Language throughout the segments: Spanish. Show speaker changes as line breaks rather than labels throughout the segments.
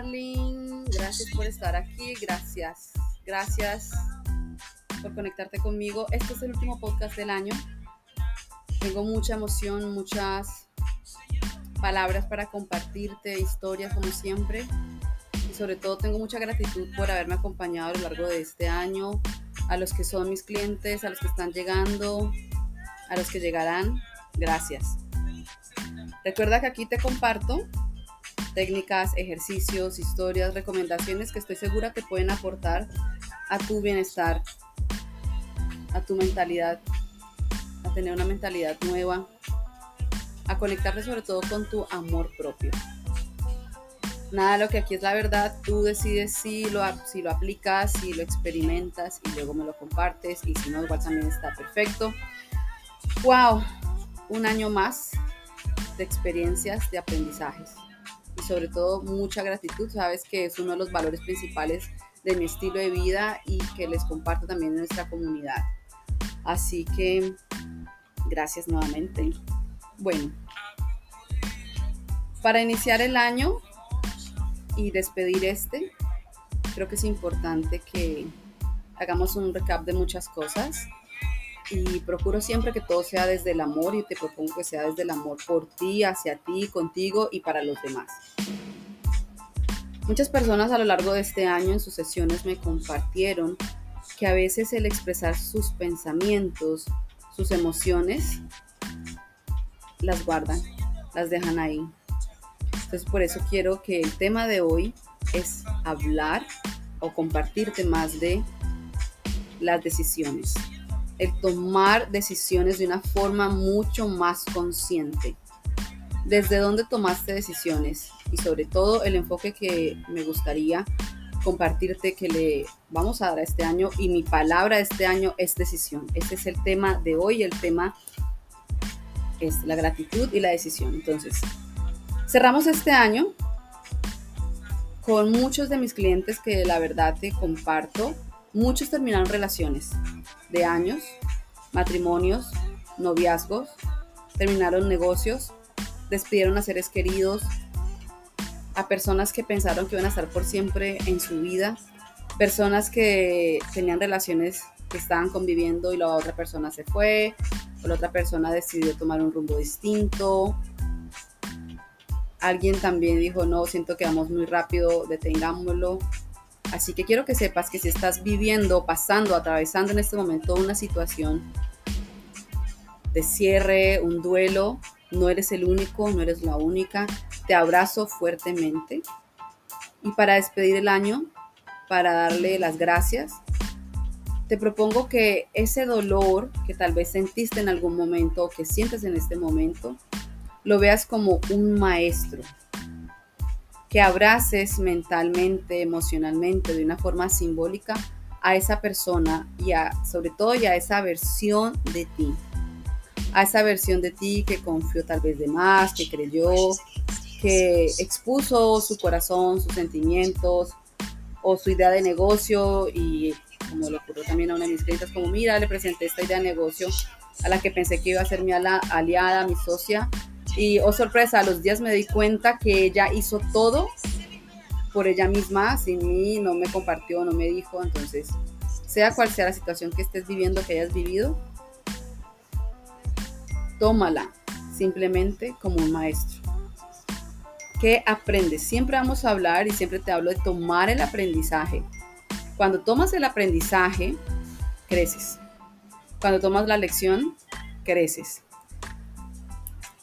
darling. Gracias por estar aquí. Gracias. Gracias por conectarte conmigo. Este es el último podcast del año. Tengo mucha emoción, muchas palabras para compartirte, historias como siempre. Y sobre todo tengo mucha gratitud por haberme acompañado a lo largo de este año, a los que son mis clientes, a los que están llegando, a los que llegarán. Gracias. Recuerda que aquí te comparto técnicas, ejercicios, historias, recomendaciones que estoy segura que pueden aportar a tu bienestar, a tu mentalidad, a tener una mentalidad nueva, a conectarte sobre todo con tu amor propio. Nada lo que aquí es la verdad, tú decides si lo, si lo aplicas, si lo experimentas y luego me lo compartes y si no, igual también está perfecto. ¡Wow! Un año más de experiencias, de aprendizajes sobre todo mucha gratitud. Sabes que es uno de los valores principales de mi estilo de vida y que les comparto también en nuestra comunidad. Así que gracias nuevamente. Bueno, para iniciar el año y despedir este, creo que es importante que hagamos un recap de muchas cosas y procuro siempre que todo sea desde el amor y te propongo que sea desde el amor por ti, hacia ti, contigo y para los demás. Muchas personas a lo largo de este año en sus sesiones me compartieron que a veces el expresar sus pensamientos, sus emociones, las guardan, las dejan ahí. Entonces por eso quiero que el tema de hoy es hablar o compartirte más de las decisiones el tomar decisiones de una forma mucho más consciente. ¿Desde dónde tomaste decisiones? Y sobre todo el enfoque que me gustaría compartirte que le vamos a dar a este año y mi palabra este año es decisión. Este es el tema de hoy, el tema es la gratitud y la decisión. Entonces, cerramos este año con muchos de mis clientes que la verdad te comparto Muchos terminaron relaciones de años, matrimonios, noviazgos, terminaron negocios, despidieron a seres queridos, a personas que pensaron que iban a estar por siempre en su vida, personas que tenían relaciones que estaban conviviendo y la otra persona se fue, o la otra persona decidió tomar un rumbo distinto. Alguien también dijo, no, siento que vamos muy rápido, detengámoslo. Así que quiero que sepas que si estás viviendo, pasando, atravesando en este momento una situación de cierre, un duelo, no eres el único, no eres la única. Te abrazo fuertemente. Y para despedir el año, para darle las gracias, te propongo que ese dolor que tal vez sentiste en algún momento o que sientes en este momento, lo veas como un maestro, que abraces mentalmente, emocionalmente, de una forma simbólica a esa persona y a, sobre todo y a esa versión de ti. A esa versión de ti que confió tal vez de más, que creyó, que expuso su corazón, sus sentimientos o su idea de negocio y como le ocurrió también a una de mis clientes, como mira, le presenté esta idea de negocio a la que pensé que iba a ser mi aliada, mi socia, y, oh sorpresa, a los días me di cuenta que ella hizo todo por ella misma, sin mí, no me compartió, no me dijo. Entonces, sea cual sea la situación que estés viviendo, que hayas vivido, tómala simplemente como un maestro. ¿Qué aprendes? Siempre vamos a hablar y siempre te hablo de tomar el aprendizaje. Cuando tomas el aprendizaje, creces. Cuando tomas la lección, creces.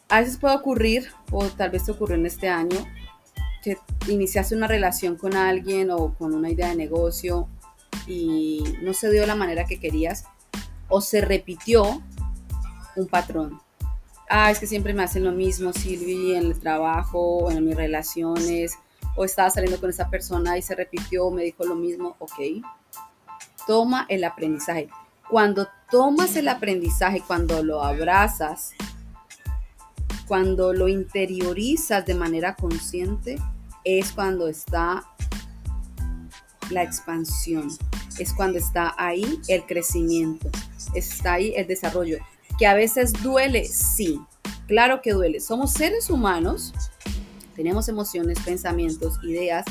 A veces puede ocurrir, o tal vez te ocurrió en este año, que iniciaste una relación con alguien o con una idea de negocio y no se dio la manera que querías o se repitió un patrón. Ah, es que siempre me hacen lo mismo, Silvi, en el trabajo, en mis relaciones, o estaba saliendo con esa persona y se repitió, me dijo lo mismo, ok. Toma el aprendizaje. Cuando tomas el aprendizaje, cuando lo abrazas, cuando lo interiorizas de manera consciente, es cuando está la expansión, es cuando está ahí el crecimiento, está ahí el desarrollo, que a veces duele, sí, claro que duele. Somos seres humanos, tenemos emociones, pensamientos, ideas,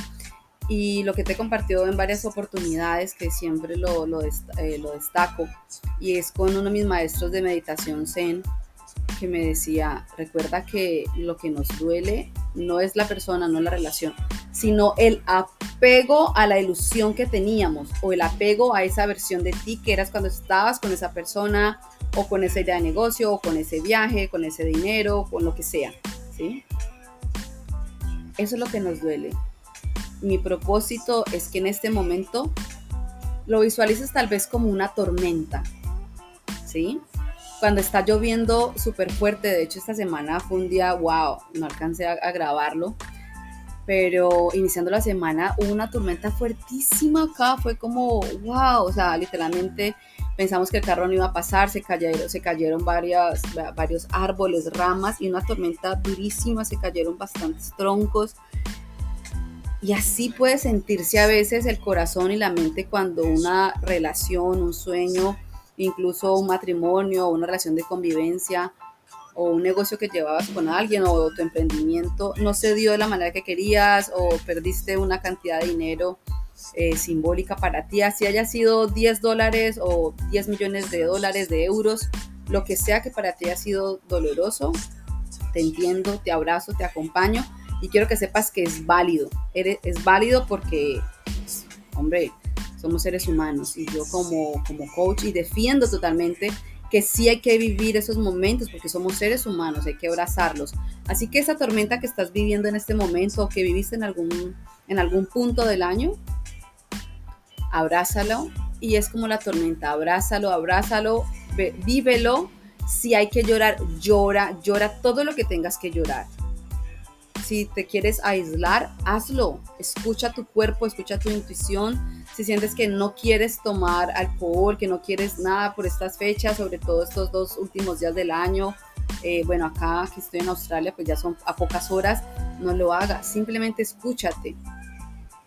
Y lo que te he compartido en varias oportunidades, que siempre lo, lo, eh, lo destaco, y es con uno de mis maestros de meditación Zen, que me decía, recuerda que lo que nos duele no es la persona, no la relación, sino el apego a la ilusión que teníamos o el apego a esa versión de ti que eras cuando estabas con esa persona o con esa idea de negocio o con ese viaje, con ese dinero, con lo que sea, ¿sí? Eso es lo que nos duele. Mi propósito es que en este momento lo visualices tal vez como una tormenta, ¿sí? Cuando está lloviendo súper fuerte, de hecho esta semana fue un día, wow, no alcancé a, grabarlo, pero iniciando la semana hubo una tormenta fuertísima acá, fue como, wow, o sea, literalmente pensamos que el carro no iba a pasar, se cayeron, se cayeron varias, varios árboles, ramas y una tormenta durísima, se cayeron bastantes troncos. Y así puede sentirse a veces el corazón y la mente cuando una relación, un sueño, incluso un matrimonio una relación de convivencia o un negocio que llevabas con alguien o tu emprendimiento no se dio de la manera que querías o perdiste una cantidad de dinero eh, simbólica para ti, así haya sido 10 dólares o 10 millones de dólares, de euros, lo que sea que para ti haya sido doloroso, te entiendo, te abrazo, te acompaño y quiero que sepas que es válido, es válido porque, hombre, somos seres humanos y yo como, como coach y defiendo totalmente que sí hay que vivir esos momentos porque somos seres humanos, hay que abrazarlos. Así que esa tormenta que estás viviendo en este momento o que viviste en algún, en algún punto del año, abrázalo y es como la tormenta, abrázalo, abrázalo, vívelo. Si hay que llorar, llora, llora todo lo que tengas que llorar. Si te quieres aislar, hazlo. Escucha tu cuerpo, escucha tu intuición. Si sientes que no quieres tomar alcohol, que no quieres nada por estas fechas, sobre todo estos dos últimos días del año, eh, bueno, acá que estoy en Australia, pues ya son a pocas horas, no lo hagas. Simplemente escúchate.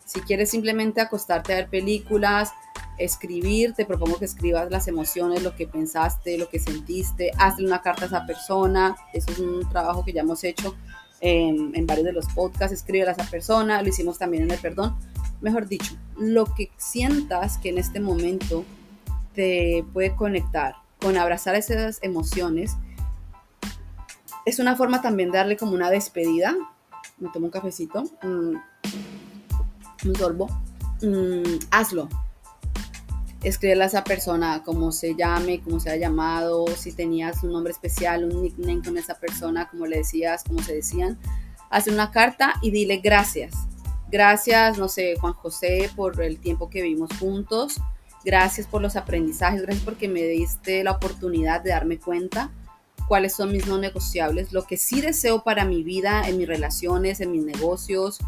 Si quieres simplemente acostarte a ver películas, escribir, te propongo que escribas las emociones, lo que pensaste, lo que sentiste, hazle una carta a esa persona, eso es un trabajo que ya hemos hecho en, en varios de los podcasts, escribe a esa persona, lo hicimos también en el perdón, mejor dicho, lo que sientas que en este momento te puede conectar con abrazar esas emociones, es una forma también de darle como una despedida, me tomo un cafecito, mm, un sorbo, mm, hazlo. Escríbele a esa persona, como se llame, cómo se ha llamado, si tenías un nombre especial, un nickname con esa persona, como le decías, como se decían. Haz una carta y dile gracias. Gracias, no sé, Juan José, por el tiempo que vivimos juntos. Gracias por los aprendizajes, gracias porque me diste la oportunidad de darme cuenta cuáles son mis no negociables, lo que sí deseo para mi vida, en mis relaciones, en mis negocios,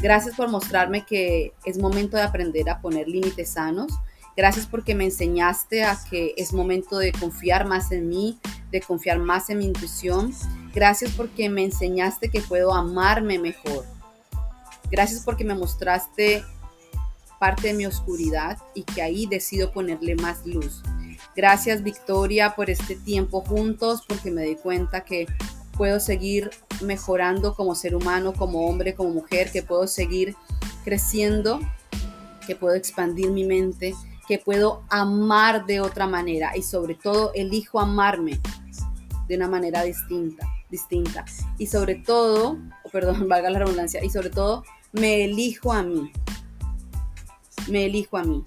Gracias por mostrarme que es momento de aprender a poner límites sanos. Gracias porque me enseñaste a que es momento de confiar más en mí, de confiar más en mi intuición. Gracias porque me enseñaste que puedo amarme mejor. Gracias porque me mostraste parte de mi oscuridad y que ahí decido ponerle más luz. Gracias Victoria por este tiempo juntos porque me di cuenta que puedo seguir mejorando como ser humano, como hombre, como mujer, que puedo seguir creciendo, que puedo expandir mi mente, que puedo amar de otra manera y sobre todo elijo amarme de una manera distinta, distinta. Y sobre todo, perdón, valga la redundancia, y sobre todo me elijo a mí. Me elijo a mí.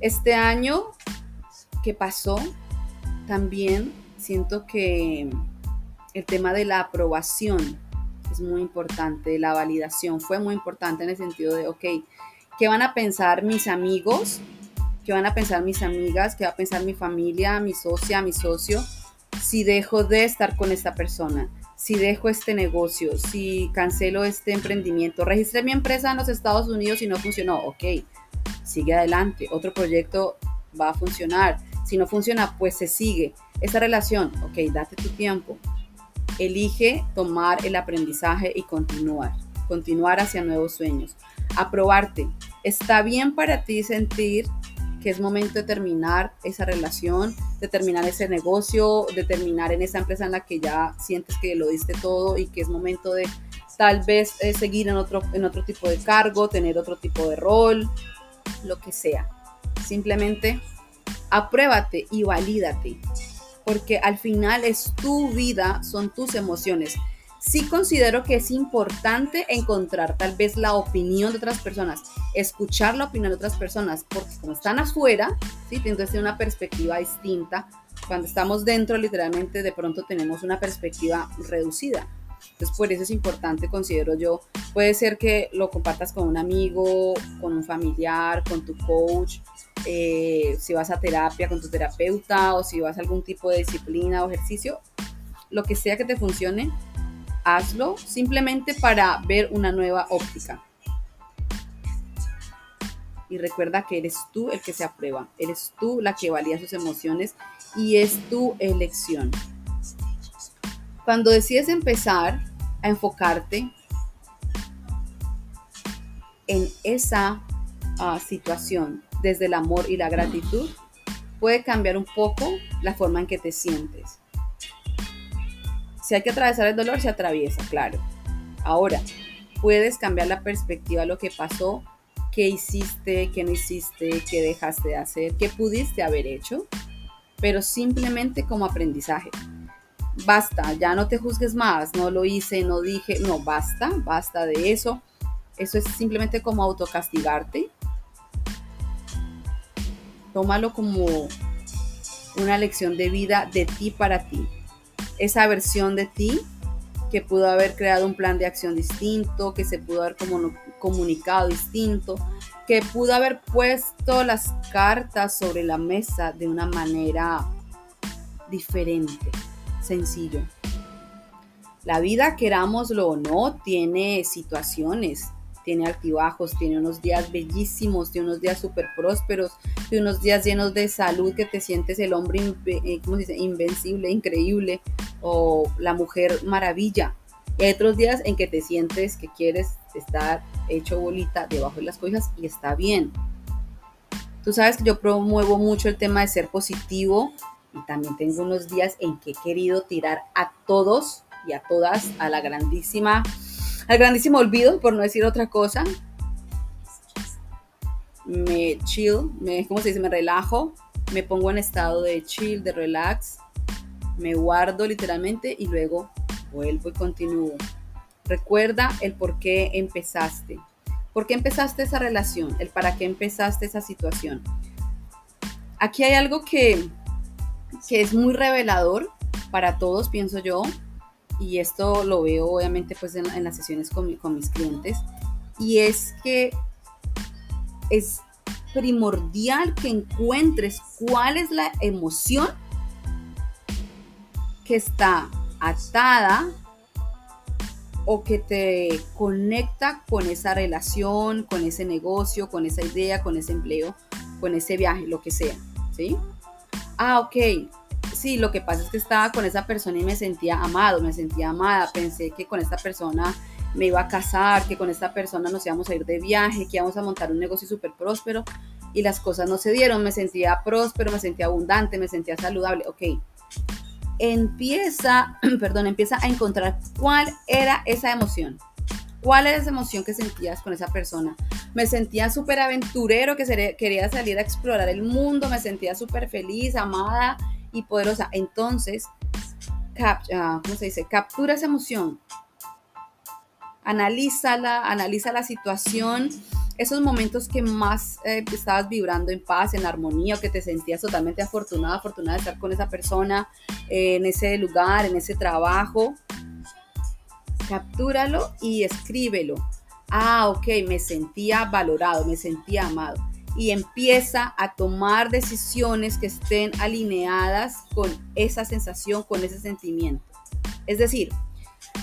Este año que pasó, también siento que el tema de la aprobación es muy importante, la validación fue muy importante en el sentido de, ok, ¿qué van a pensar mis amigos? ¿Qué van a pensar mis amigas? ¿Qué va a pensar mi familia, mi socia, mi socio? Si dejo de estar con esta persona, si dejo este negocio, si cancelo este emprendimiento, registré mi empresa en los Estados Unidos y no funcionó, ok, sigue adelante, otro proyecto va a funcionar. Si no funciona, pues se sigue. Esa relación, ok, date tu tiempo, Elige tomar el aprendizaje y continuar, continuar hacia nuevos sueños. Aprobarte. Está bien para ti sentir que es momento de terminar esa relación, de terminar ese negocio, de terminar en esa empresa en la que ya sientes que lo diste todo y que es momento de tal vez eh, seguir en otro, en otro tipo de cargo, tener otro tipo de rol, lo que sea. Simplemente apruébate y valídate, porque al final es tu vida, son tus emociones. Sí considero que es importante encontrar tal vez la opinión de otras personas, escuchar la opinión de otras personas, porque como están afuera, ¿sí? entonces una perspectiva distinta. Cuando estamos dentro, literalmente, de pronto tenemos una perspectiva reducida. Entonces, por eso es importante, considero yo, puede ser que lo compartas con un amigo, con un familiar, con tu coach, eh, si vas a terapia con tu terapeuta o si vas a algún tipo de disciplina o ejercicio, lo que sea que te funcione, hazlo simplemente para ver una nueva óptica. Y recuerda que eres tú el que se aprueba, eres tú la que valía sus emociones y es tu elección. Cuando decides empezar a enfocarte en esa ah, situación desde el amor y la gratitud, puede cambiar un poco la forma en que te sientes. Si hay que atravesar el dolor, se atraviesa, claro. Ahora, puedes cambiar la perspectiva de lo que pasó, qué hiciste, qué no hiciste, qué dejaste de hacer, qué pudiste haber hecho, pero simplemente como aprendizaje basta, ya no te juzgues más, no lo hice, no dije, no, basta, basta de eso. Eso es simplemente como autocastigarte. Tómalo como una lección de vida de ti para ti. Esa versión de ti que pudo haber creado un plan de acción distinto, que se pudo haber comunicado distinto, que pudo haber puesto las cartas sobre la mesa de una manera diferente sencillo. La vida, querámoslo o no, tiene situaciones, tiene altibajos, tiene unos días bellísimos, tiene unos días súper prósperos, tiene unos días llenos de salud que te sientes el hombre, eh, ¿cómo se dice? Invencible, increíble, o la mujer maravilla. Y hay otros días en que te sientes que quieres estar hecho bolita debajo de las cosas y está bien. Tú sabes que yo promuevo mucho el tema de ser positivo, y también tengo unos días en que he querido tirar a todos y a todas a la grandísima, al grandísimo olvido, por no decir otra cosa. Me chill, me, ¿cómo se dice? Me relajo, me pongo en estado de chill, de relax, me guardo literalmente y luego vuelvo y continúo. Recuerda el por qué empezaste. ¿Por qué empezaste esa relación? El para qué empezaste esa situación. Aquí hay algo que que es muy revelador para todos, pienso yo, y esto lo veo obviamente pues en, las sesiones con, con mis clientes, y es que es primordial que encuentres cuál es la emoción que está atada o que te conecta con esa relación, con ese negocio, con esa idea, con ese empleo, con ese viaje, lo que sea, ¿sí? ah, ok, sí, lo que pasa es que estaba con esa persona y me sentía amado, me sentía amada, pensé que con esta persona me iba a casar, que con esta persona nos íbamos a ir de viaje, que íbamos a montar un negocio súper próspero y las cosas no se dieron, me sentía próspero, me sentía abundante, me sentía saludable, ok. Empieza, perdón, empieza a encontrar cuál era esa emoción. ¿Cuál era esa emoción que sentías con esa persona? Me sentía súper aventurero, que quería salir a explorar el mundo, me sentía súper feliz, amada y poderosa. Entonces, ah, ¿cómo se dice? Captura esa emoción. Analízala, analiza la situación, esos momentos que más eh, estabas vibrando en paz, en armonía, que te sentías totalmente afortunada, afortunada de estar con esa persona, eh, en ese lugar, en ese trabajo captúralo y escríbelo. Ah, ok, me sentía valorado, me sentía amado. Y empieza a tomar decisiones que estén alineadas con esa sensación, con ese sentimiento. Es decir,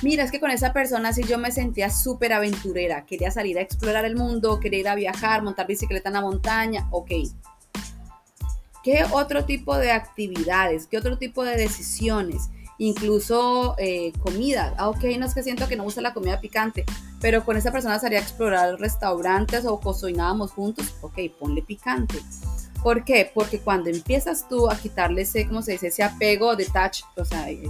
mira, es que con esa persona sí yo me sentía súper aventurera, quería salir a explorar el mundo, quería ir a viajar, montar bicicleta en la montaña, ok. ¿Qué otro tipo de actividades? ¿Qué otro tipo de decisiones? incluso eh, comida. Ah, ok, no es que siento que no gusta la comida picante, pero con esa persona salía a explorar restaurantes o cocinábamos juntos, ok, ponle picante. ¿Por qué? Porque cuando empiezas tú a quitarle ese, ¿cómo se dice? Ese apego, detach, o sea, eh,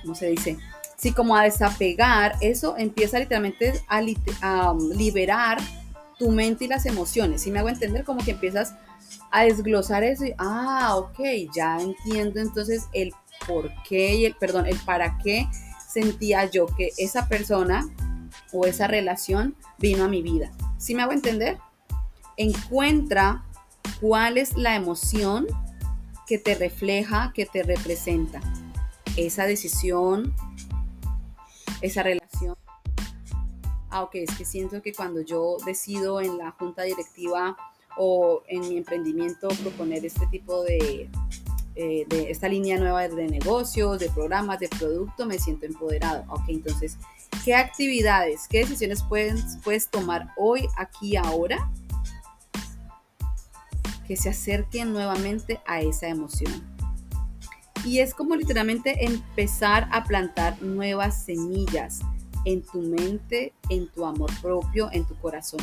¿cómo se dice? Sí, como a desapegar, eso empieza literalmente a, um, liberar tu mente y las emociones. Si me hago entender, como que empiezas a desglosar eso y, ah, ok, ya entiendo entonces el por qué y el, perdón, el para qué sentía yo que esa persona o esa relación vino a mi vida. Si me hago entender? Encuentra cuál es la emoción que te refleja, que te representa esa decisión, esa relación. Ah, ok, es que siento que cuando yo decido en la junta directiva o en mi emprendimiento proponer este tipo de, eh, de esta línea nueva de negocios, de programas, de producto, me siento empoderado. Ok, entonces, ¿qué actividades, qué decisiones puedes, puedes tomar hoy, aquí, ahora? que se acerquen nuevamente a esa emoción. Y es como literalmente empezar a plantar nuevas semillas en tu mente, en tu amor propio, en tu corazón.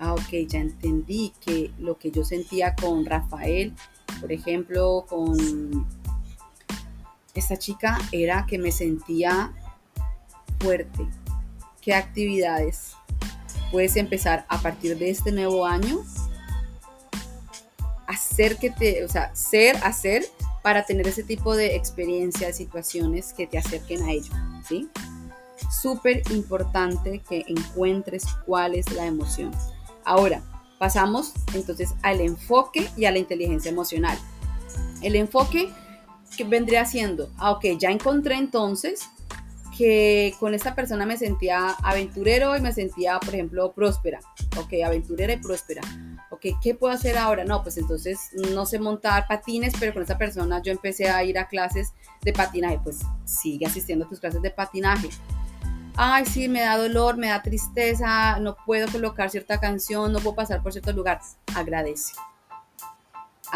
Ah, ok, ya entendí que lo que yo sentía con Rafael, por ejemplo, con esta chica, era que me sentía fuerte. ¿Qué actividades puedes empezar a partir de este nuevo año hacer que te, o sea, ser, hacer para tener ese tipo de experiencias, situaciones que te acerquen a ello, ¿sí? Súper importante que encuentres cuál es la emoción. Ahora, pasamos entonces al enfoque y a la inteligencia emocional. El enfoque que vendría siendo, ah, ok, ya encontré entonces que con esta persona me sentía aventurero y me sentía, por ejemplo, próspera. Ok, aventurera y próspera ok, ¿qué puedo hacer ahora? No, pues entonces no sé montar patines, pero con esa persona yo empecé a ir a clases de patinaje, pues sigue asistiendo a tus clases de patinaje. Ay, sí, me da dolor, me da tristeza, no puedo colocar cierta canción, no puedo pasar por cierto lugar. Agradece.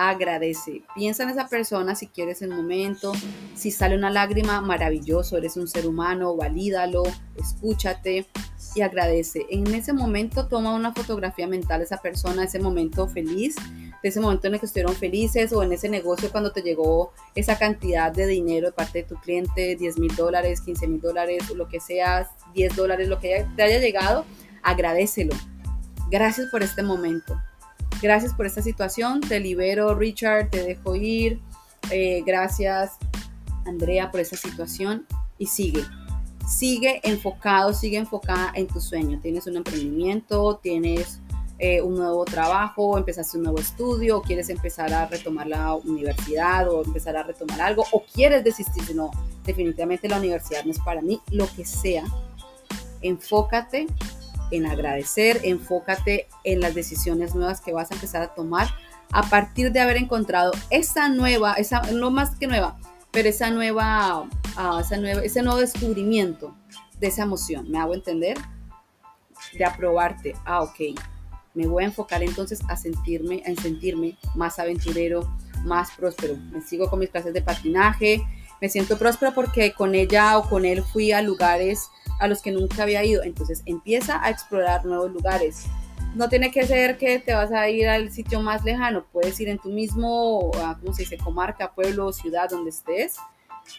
Agradece. Piensa en esa persona si quieres el momento. Si sale una lágrima, maravilloso, eres un ser humano, valídalo, escúchate y agradece. En ese momento toma una fotografía mental de esa persona, ese momento feliz, de ese momento en el que estuvieron felices o en ese negocio cuando te llegó esa cantidad de dinero de parte de tu cliente, 10 mil dólares, 15 mil dólares, lo que sea, 10 dólares, lo que te haya llegado, agradecelo. Gracias por este momento. Gracias por esta situación. Te libero, Richard, te dejo ir. Eh, gracias, Andrea, por esta situación. Y sigue sigue enfocado, sigue enfocada en tu sueño. Tienes un emprendimiento, tienes eh, un nuevo trabajo, empezaste un nuevo estudio, o quieres empezar a retomar la universidad o empezar a retomar algo, o quieres desistir, no, definitivamente la universidad no es para mí, lo que sea. Enfócate en agradecer, enfócate en las decisiones nuevas que vas a empezar a tomar a partir de haber encontrado esa nueva, esa no más que nueva, pero esa nueva, uh, esa nueva, ese nuevo descubrimiento de esa emoción, ¿me hago entender? De aprobarte, ah, ok, me voy a enfocar entonces a sentirme, a sentirme más aventurero, más próspero. Me sigo con mis clases de patinaje, me siento próspero porque con ella o con él fui a lugares a los que nunca había ido. Entonces empieza a explorar nuevos lugares, no tiene que ser que te vas a ir al sitio más lejano, puedes ir en tu mismo, ah, ¿cómo se dice? Comarca, pueblo, ciudad, donde estés.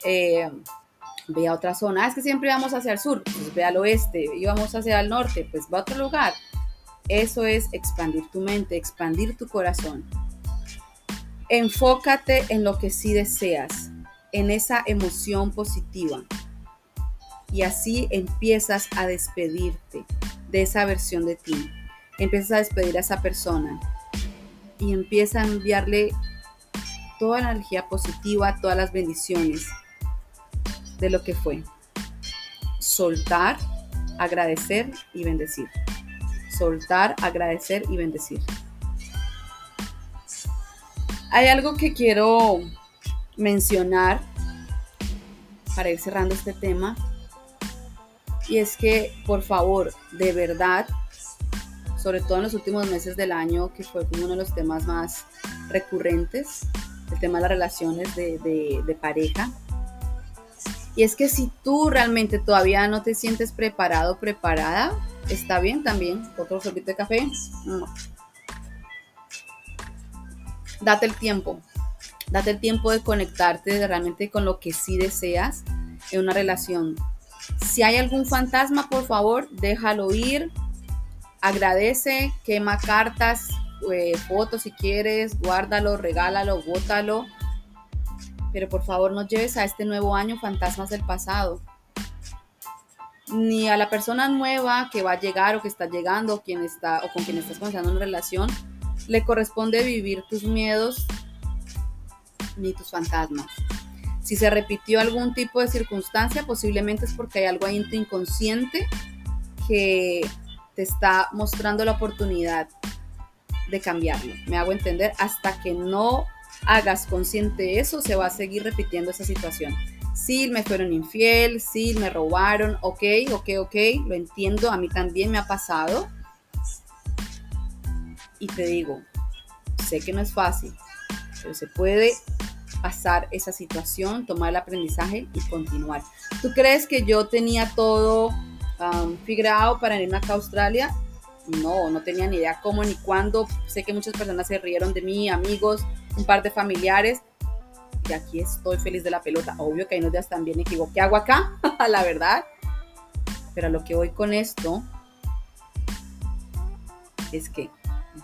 Eh, ve a otra zona. Ah, es que siempre vamos hacia el sur, pues ve al oeste, y vamos hacia el norte, pues va a otro lugar. Eso es expandir tu mente, expandir tu corazón. Enfócate en lo que sí deseas, en esa emoción positiva. Y así empiezas a despedirte de esa versión de ti empiezas a despedir a esa persona y empieza a enviarle toda la energía positiva, todas las bendiciones de lo que fue. Soltar, agradecer y bendecir. Soltar, agradecer y bendecir. Hay algo que quiero mencionar para ir cerrando este tema. Y es que, por favor, de verdad, sobre todo en los últimos meses del año, que fue como uno de los temas más recurrentes, el tema de las relaciones de, pareja. Y es que si tú realmente todavía no te sientes preparado, preparada, está bien también. Otro sorbito de café. Date el tiempo. Date el tiempo de conectarte realmente con lo que sí deseas. en una relación. Si hay algún fantasma, por favor, déjalo ir. Agradece, quema cartas, eh, fotos si quieres, guárdalo, regálalo, bótalo. Pero por favor no lleves a este nuevo año fantasmas del pasado. Ni a la persona nueva que va a llegar o que está llegando quien está, o con quien estás comenzando una relación, le corresponde vivir tus miedos ni tus fantasmas. Si se repitió algún tipo de circunstancia, posiblemente es porque hay algo ahí inconsciente que te está mostrando la oportunidad de cambiarlo. Me hago entender, hasta que no hagas consciente eso, se va a seguir repitiendo esa situación. Sí, me fueron infiel, sí, me robaron, ok, ok, ok, lo entiendo, a mí también me ha pasado. Y te digo, sé que no es fácil, pero se puede pasar esa situación, tomar el aprendizaje y continuar. ¿Tú crees que yo tenía todo um, figurado para irme acá a Australia? No, no tenía ni idea cómo ni cuándo. Sé que muchas personas se rieron de mí, amigos, un par de familiares. Y aquí estoy feliz de la pelota. Obvio que hay unos días también equivoqué. ¿Qué hago acá? la verdad. Pero a lo que voy con esto es que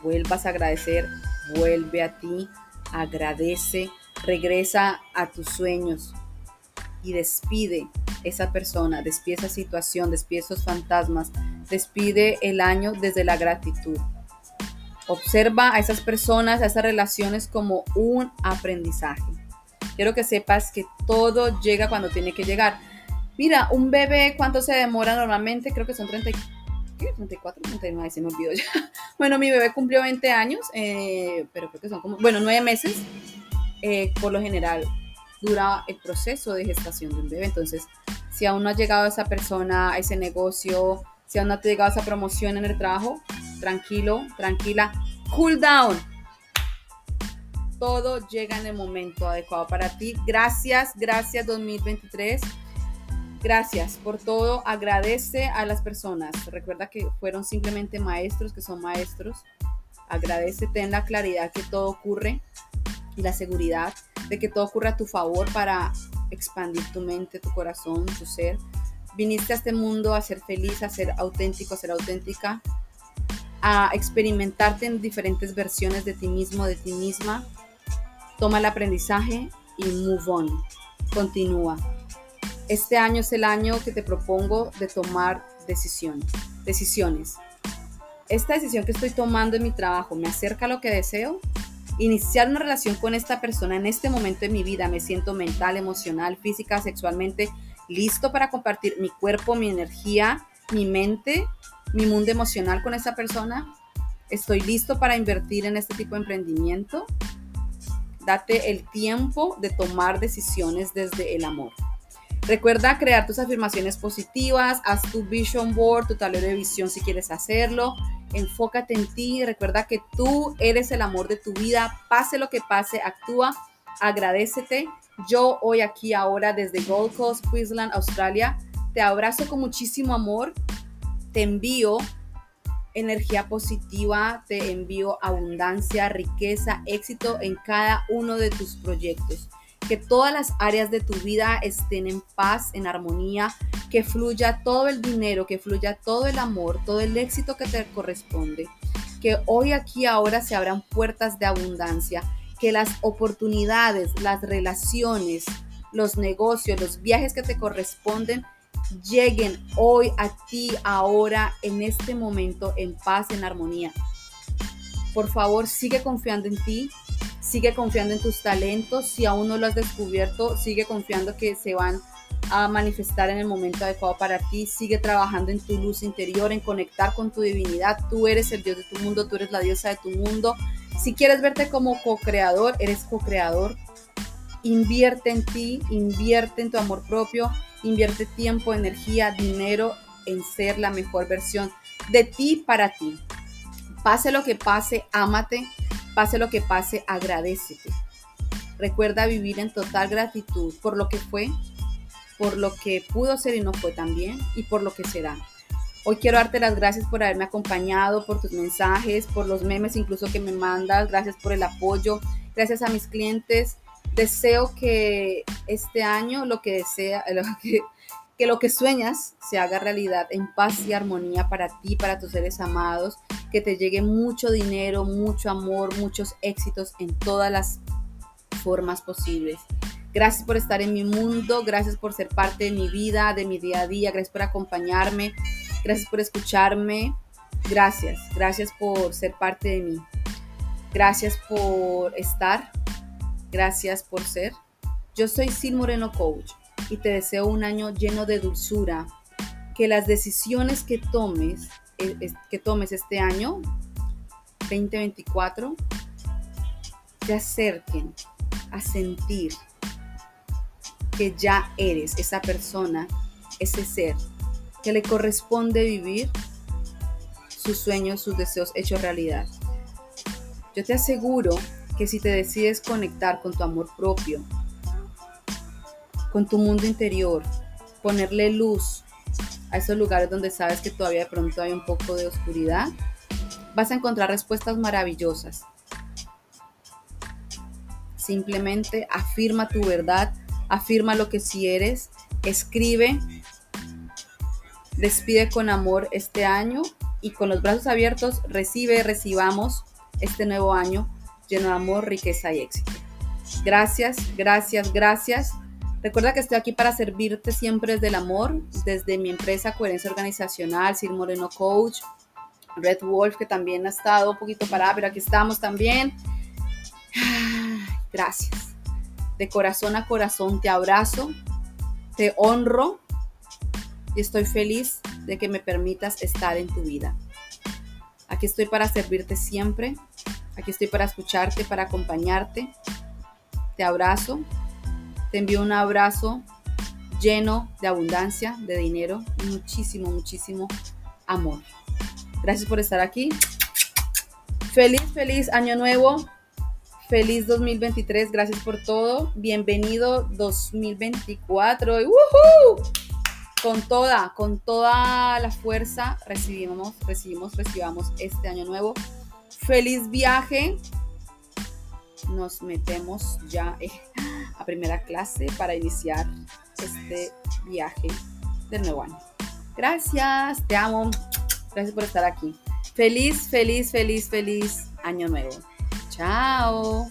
vuelvas a agradecer, vuelve a ti, agradece, regresa a tus sueños y despide esa persona, despide esa situación, despide esos fantasmas, despide el año desde la gratitud. Observa a esas personas, a esas relaciones como un aprendizaje. Quiero que sepas que todo llega cuando tiene que llegar. Mira, un bebé, ¿cuánto se demora normalmente? Creo que son 30, ¿qué? 34, 39, se me olvidó ya. Bueno, mi bebé cumplió 20 años, eh, pero creo que son como, bueno, 9 meses. Eh, por lo general dura el proceso de gestación de un bebé. Entonces, si aún no ha llegado esa persona, a ese negocio, si aún no ha llegado esa promoción en el trabajo, tranquilo, tranquila, cool down. Todo llega en el momento adecuado para ti. Gracias, gracias 2023. Gracias por todo. Agradece a las personas. Recuerda que fueron simplemente maestros, que son maestros. Agradece, ten la claridad que todo ocurre y la seguridad de que todo ocurra a tu favor para expandir tu mente, tu corazón, tu ser. Viniste a este mundo a ser feliz, a ser auténtico, a ser auténtica, a experimentarte en diferentes versiones de ti mismo, de ti misma. Toma el aprendizaje y move on. Continúa. Este año es el año que te propongo de tomar decisiones. decisiones. Esta decisión que estoy tomando en mi trabajo me acerca a lo que deseo iniciar una relación con esta persona en este momento de mi vida. Me siento mental, emocional, física, sexualmente listo para compartir mi cuerpo, mi energía, mi mente, mi mundo emocional con esta persona. Estoy listo para invertir en este tipo de emprendimiento. Date el tiempo de tomar decisiones desde el amor. Recuerda crear tus afirmaciones positivas, haz tu vision board, tu tablero de visión si quieres hacerlo. Enfócate en ti, recuerda que tú eres el amor de tu vida, pase lo que pase, actúa, agradecete. Yo hoy aquí ahora desde Gold Coast, Queensland, Australia, te abrazo con muchísimo amor, te envío energía positiva, te envío abundancia, riqueza, éxito en cada uno de tus proyectos que todas las áreas de tu vida estén en paz, en armonía, que fluya todo el dinero, que fluya todo el amor, todo el éxito que te corresponde, que hoy aquí ahora se abran puertas de abundancia, que las oportunidades, las relaciones, los negocios, los viajes que te corresponden lleguen hoy a ti, ahora, en este momento, en paz, en armonía. Por favor, sigue confiando en ti, sigue confiando en tus talentos, si aún no lo has descubierto, sigue confiando que se van a manifestar en el momento adecuado para ti, sigue trabajando en tu luz interior, en conectar con tu divinidad, tú eres el Dios de tu mundo, tú eres la diosa de tu mundo, si quieres verte como co-creador, eres co-creador, invierte en ti, invierte en tu amor propio, invierte tiempo, energía, dinero en ser la mejor versión de ti para ti. Pase lo que pase, ámate, Pase lo que pase, agradecete. Recuerda vivir en total gratitud por lo que fue, por lo que pudo ser y no fue también, y por lo que será. Hoy quiero darte las gracias por haberme acompañado, por tus mensajes, por los memes incluso que me mandas, gracias por el apoyo, gracias a mis clientes Deseo que este año lo que desea, lo que, que lo que sueñas se haga realidad en paz y armonía para ti, para tus seres amados, que te llegue mucho dinero, mucho amor, muchos éxitos en todas las formas posibles. Gracias por estar en mi mundo, gracias por ser parte de mi vida, de mi día a día, gracias por acompañarme, gracias por escucharme, gracias, gracias por ser parte de mí, gracias por estar, gracias por ser. Yo soy Sil Moreno Coach y te deseo un año lleno de dulzura, que las decisiones que tomes, eh, que tomes este año 2024 te acerquen a sentir que ya eres esa persona, ese ser, que le corresponde vivir sus sueños, sus deseos hechos realidad. Yo te aseguro que si te decides conectar con tu amor propio, con tu mundo interior, ponerle luz a esos lugares donde sabes que todavía de pronto hay un poco de oscuridad, vas a encontrar respuestas maravillosas. Simplemente afirma tu verdad, afirma lo que sí eres, escribe, despide con amor este año y con los brazos abiertos recibe, recibamos este nuevo año lleno de amor, riqueza y éxito. Gracias, gracias, gracias. Recuerda que estoy aquí para servirte siempre desde el amor, desde mi empresa Coherencia Organizacional, Sir Moreno Coach, Red Wolf, que también ha estado un poquito parada, pero aquí estamos también. Gracias de corazón a corazón te abrazo, te honro y estoy feliz de que me permitas estar en tu vida. Aquí estoy para servirte siempre, aquí estoy para escucharte, para acompañarte. Te abrazo, te envío un abrazo lleno de abundancia, de dinero y muchísimo, muchísimo amor. Gracias por estar aquí. Feliz, feliz año nuevo. Feliz 2023, gracias por todo. Bienvenido 2024. Con toda, con toda la fuerza recibimos, recibimos, recibamos este año nuevo. Feliz viaje. Nos metemos ya a primera clase para iniciar este viaje del nuevo año. Gracias, te amo. Gracias por estar aquí. Feliz, feliz, feliz, feliz año nuevo. Chao.